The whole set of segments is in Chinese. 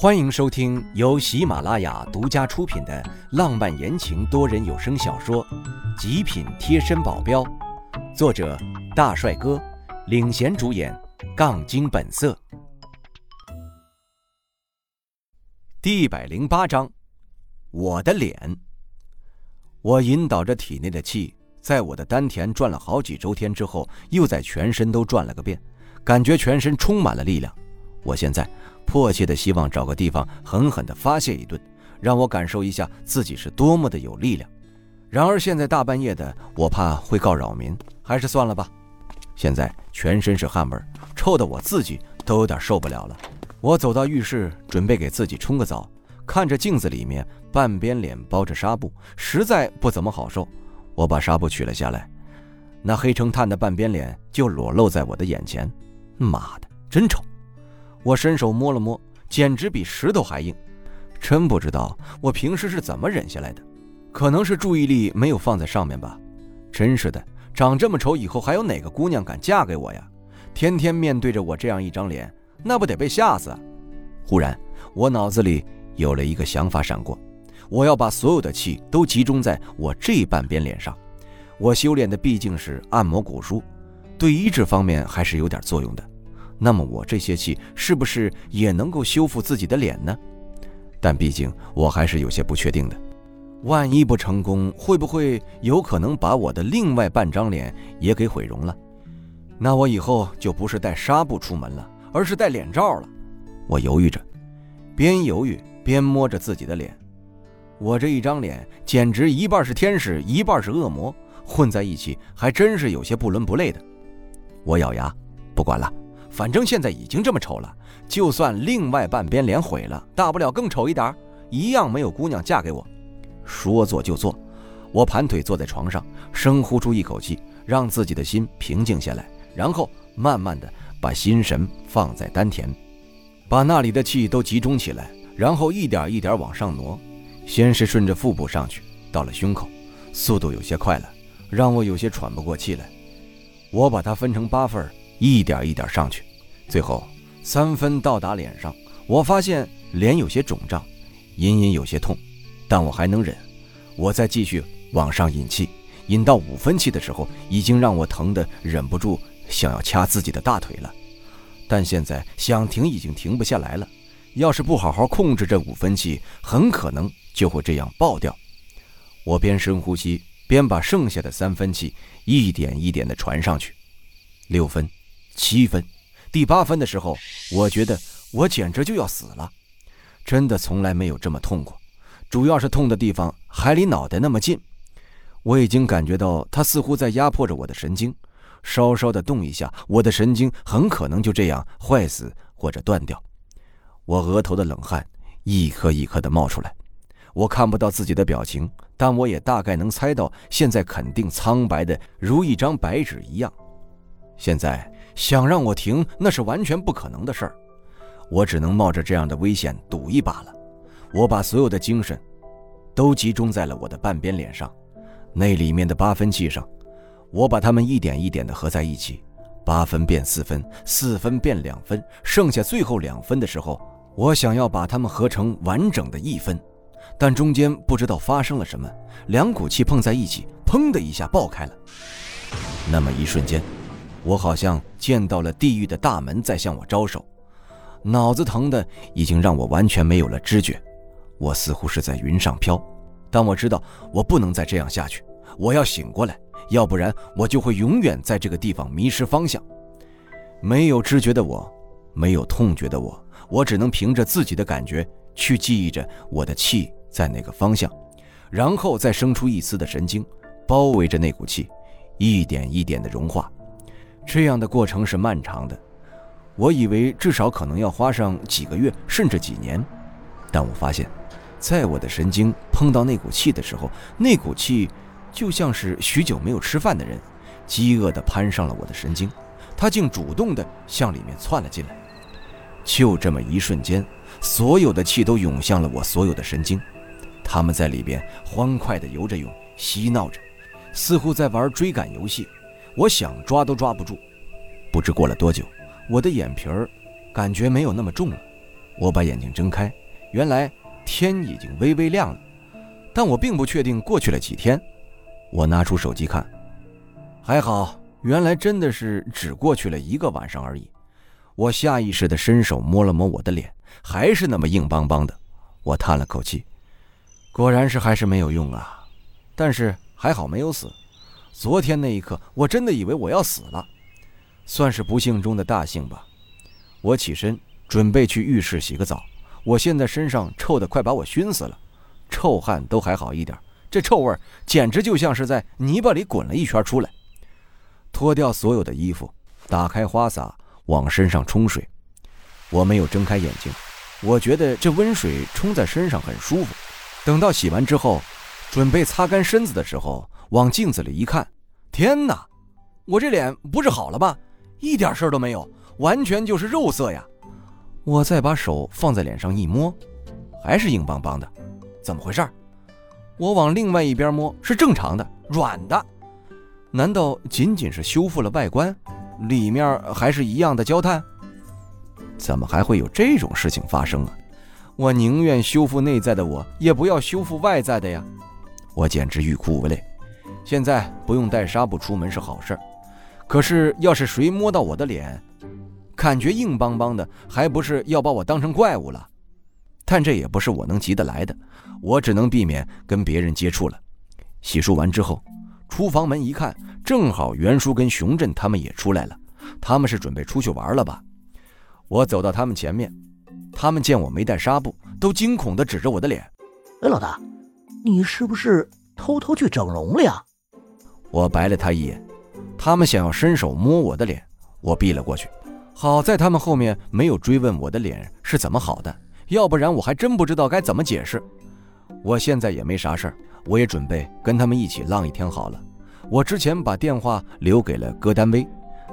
欢迎收听由喜马拉雅独家出品的浪漫言情多人有声小说《极品贴身保镖》，作者大帅哥领衔主演，杠精本色。第一百零八章，我的脸。我引导着体内的气，在我的丹田转了好几周天之后，又在全身都转了个遍，感觉全身充满了力量。我现在。迫切的希望找个地方狠狠的发泄一顿，让我感受一下自己是多么的有力量。然而现在大半夜的，我怕会告扰民，还是算了吧。现在全身是汗味，臭的我自己都有点受不了了。我走到浴室，准备给自己冲个澡，看着镜子里面半边脸包着纱布，实在不怎么好受。我把纱布取了下来，那黑成炭的半边脸就裸露在我的眼前。妈的，真丑！我伸手摸了摸，简直比石头还硬。真不知道我平时是怎么忍下来的，可能是注意力没有放在上面吧。真是的，长这么丑，以后还有哪个姑娘敢嫁给我呀？天天面对着我这样一张脸，那不得被吓死？忽然，我脑子里有了一个想法闪过，我要把所有的气都集中在我这半边脸上。我修炼的毕竟是按摩古书，对医治方面还是有点作用的。那么我这些气是不是也能够修复自己的脸呢？但毕竟我还是有些不确定的。万一不成功，会不会有可能把我的另外半张脸也给毁容了？那我以后就不是带纱布出门了，而是戴脸罩了。我犹豫着，边犹豫边摸着自己的脸。我这一张脸简直一半是天使，一半是恶魔，混在一起还真是有些不伦不类的。我咬牙，不管了。反正现在已经这么丑了，就算另外半边脸毁了，大不了更丑一点儿，一样没有姑娘嫁给我。说做就做，我盘腿坐在床上，深呼出一口气，让自己的心平静下来，然后慢慢的把心神放在丹田，把那里的气都集中起来，然后一点一点往上挪，先是顺着腹部上去，到了胸口，速度有些快了，让我有些喘不过气来。我把它分成八份，一点一点上去。最后，三分到达脸上，我发现脸有些肿胀，隐隐有些痛，但我还能忍。我再继续往上引气，引到五分气的时候，已经让我疼得忍不住想要掐自己的大腿了。但现在想停已经停不下来了，要是不好好控制这五分气，很可能就会这样爆掉。我边深呼吸，边把剩下的三分气一点一点地传上去，六分，七分。第八分的时候，我觉得我简直就要死了，真的从来没有这么痛过，主要是痛的地方还离脑袋那么近，我已经感觉到它似乎在压迫着我的神经，稍稍的动一下，我的神经很可能就这样坏死或者断掉。我额头的冷汗一颗一颗的冒出来，我看不到自己的表情，但我也大概能猜到，现在肯定苍白的如一张白纸一样。现在。想让我停，那是完全不可能的事儿。我只能冒着这样的危险赌一把了。我把所有的精神都集中在了我的半边脸上，那里面的八分气上。我把它们一点一点的合在一起，八分变四分，四分变两分，剩下最后两分的时候，我想要把它们合成完整的一分，但中间不知道发生了什么，两股气碰在一起，砰的一下爆开了。那么一瞬间。我好像见到了地狱的大门在向我招手，脑子疼的已经让我完全没有了知觉，我似乎是在云上飘，但我知道我不能再这样下去，我要醒过来，要不然我就会永远在这个地方迷失方向。没有知觉的我，没有痛觉的我，我只能凭着自己的感觉去记忆着我的气在哪个方向，然后再生出一丝的神经，包围着那股气，一点一点的融化。这样的过程是漫长的，我以为至少可能要花上几个月甚至几年，但我发现，在我的神经碰到那股气的时候，那股气就像是许久没有吃饭的人，饥饿地攀上了我的神经，它竟主动地向里面窜了进来。就这么一瞬间，所有的气都涌向了我所有的神经，他们在里边欢快地游着泳，嬉闹着，似乎在玩追赶游戏。我想抓都抓不住，不知过了多久，我的眼皮儿感觉没有那么重了，我把眼睛睁开，原来天已经微微亮了，但我并不确定过去了几天。我拿出手机看，还好，原来真的是只过去了一个晚上而已。我下意识地伸手摸了摸我的脸，还是那么硬邦邦的。我叹了口气，果然是还是没有用啊。但是还好没有死。昨天那一刻，我真的以为我要死了，算是不幸中的大幸吧。我起身准备去浴室洗个澡。我现在身上臭得快把我熏死了，臭汗都还好一点。这臭味简直就像是在泥巴里滚了一圈出来。脱掉所有的衣服，打开花洒往身上冲水。我没有睁开眼睛，我觉得这温水冲在身上很舒服。等到洗完之后，准备擦干身子的时候，往镜子里一看，天哪！我这脸不是好了吧？一点事儿都没有，完全就是肉色呀！我再把手放在脸上一摸，还是硬邦邦的，怎么回事？我往另外一边摸，是正常的，软的。难道仅仅是修复了外观，里面还是一样的焦炭？怎么还会有这种事情发生啊？我宁愿修复内在的我，也不要修复外在的呀！我简直欲哭无泪。现在不用带纱布出门是好事可是要是谁摸到我的脸，感觉硬邦邦的，还不是要把我当成怪物了？但这也不是我能急得来的。我只能避免跟别人接触了。洗漱完之后，厨房门一看，正好袁叔跟熊振他们也出来了。他们是准备出去玩了吧？我走到他们前面，他们见我没带纱布，都惊恐地指着我的脸：“哎，老大，你是不是偷偷去整容了呀？”我白了他一眼。他们想要伸手摸我的脸，我避了过去。好在他们后面没有追问我的脸是怎么好的，要不然我还真不知道该怎么解释。我现在也没啥事儿，我也准备跟他们一起浪一天好了。我之前把电话留给了戈丹威，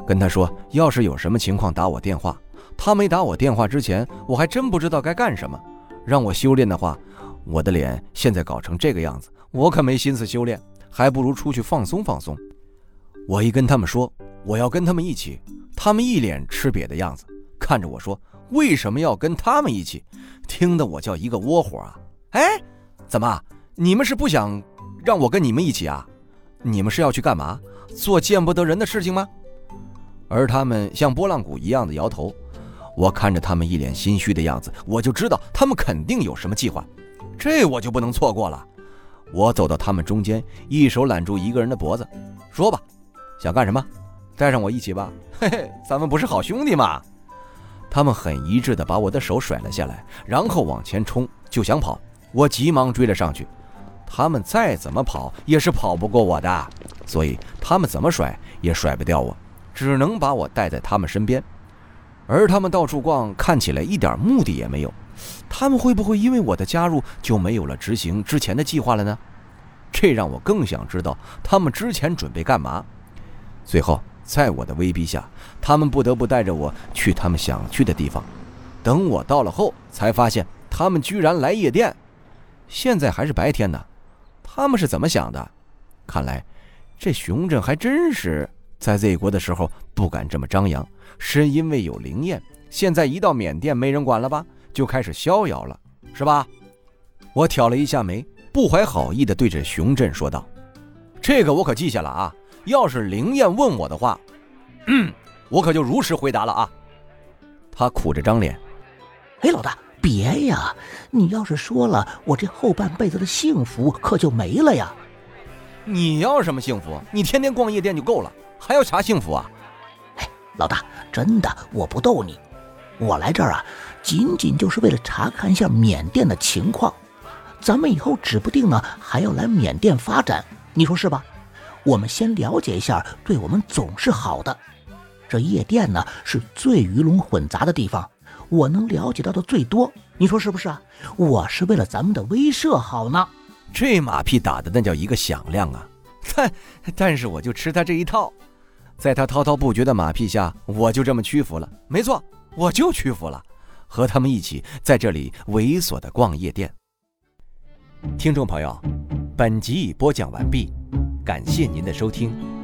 跟他说，要是有什么情况打我电话。他没打我电话之前，我还真不知道该干什么。让我修炼的话，我的脸现在搞成这个样子，我可没心思修炼，还不如出去放松放松。我一跟他们说我要跟他们一起，他们一脸吃瘪的样子，看着我说为什么要跟他们一起，听得我叫一个窝火啊！哎。怎么？你们是不想让我跟你们一起啊？你们是要去干嘛？做见不得人的事情吗？而他们像拨浪鼓一样的摇头。我看着他们一脸心虚的样子，我就知道他们肯定有什么计划。这我就不能错过了。我走到他们中间，一手揽住一个人的脖子，说吧，想干什么？带上我一起吧。嘿嘿，咱们不是好兄弟吗？他们很一致的把我的手甩了下来，然后往前冲，就想跑。我急忙追了上去，他们再怎么跑也是跑不过我的，所以他们怎么甩也甩不掉我，只能把我带在他们身边。而他们到处逛，看起来一点目的也没有。他们会不会因为我的加入就没有了执行之前的计划了呢？这让我更想知道他们之前准备干嘛。最后，在我的威逼下，他们不得不带着我去他们想去的地方。等我到了后，才发现他们居然来夜店。现在还是白天呢，他们是怎么想的？看来，这熊振还真是在 Z 国的时候不敢这么张扬，是因为有灵验。现在一到缅甸没人管了吧，就开始逍遥了，是吧？我挑了一下眉，不怀好意地对着熊振说道：“这个我可记下了啊，要是灵验问我的话，嗯，我可就如实回答了啊。”他苦着张脸，哎，老大。别呀！你要是说了，我这后半辈子的幸福可就没了呀。你要什么幸福？你天天逛夜店就够了，还要啥幸福啊？哎，老大，真的，我不逗你。我来这儿啊，仅仅就是为了查看一下缅甸的情况。咱们以后指不定呢还要来缅甸发展，你说是吧？我们先了解一下，对我们总是好的。这夜店呢，是最鱼龙混杂的地方。我能了解到的最多，你说是不是啊？我是为了咱们的威慑好呢。这马屁打的那叫一个响亮啊！但 但是我就吃他这一套，在他滔滔不绝的马屁下，我就这么屈服了。没错，我就屈服了，和他们一起在这里猥琐的逛夜店。听众朋友，本集已播讲完毕，感谢您的收听。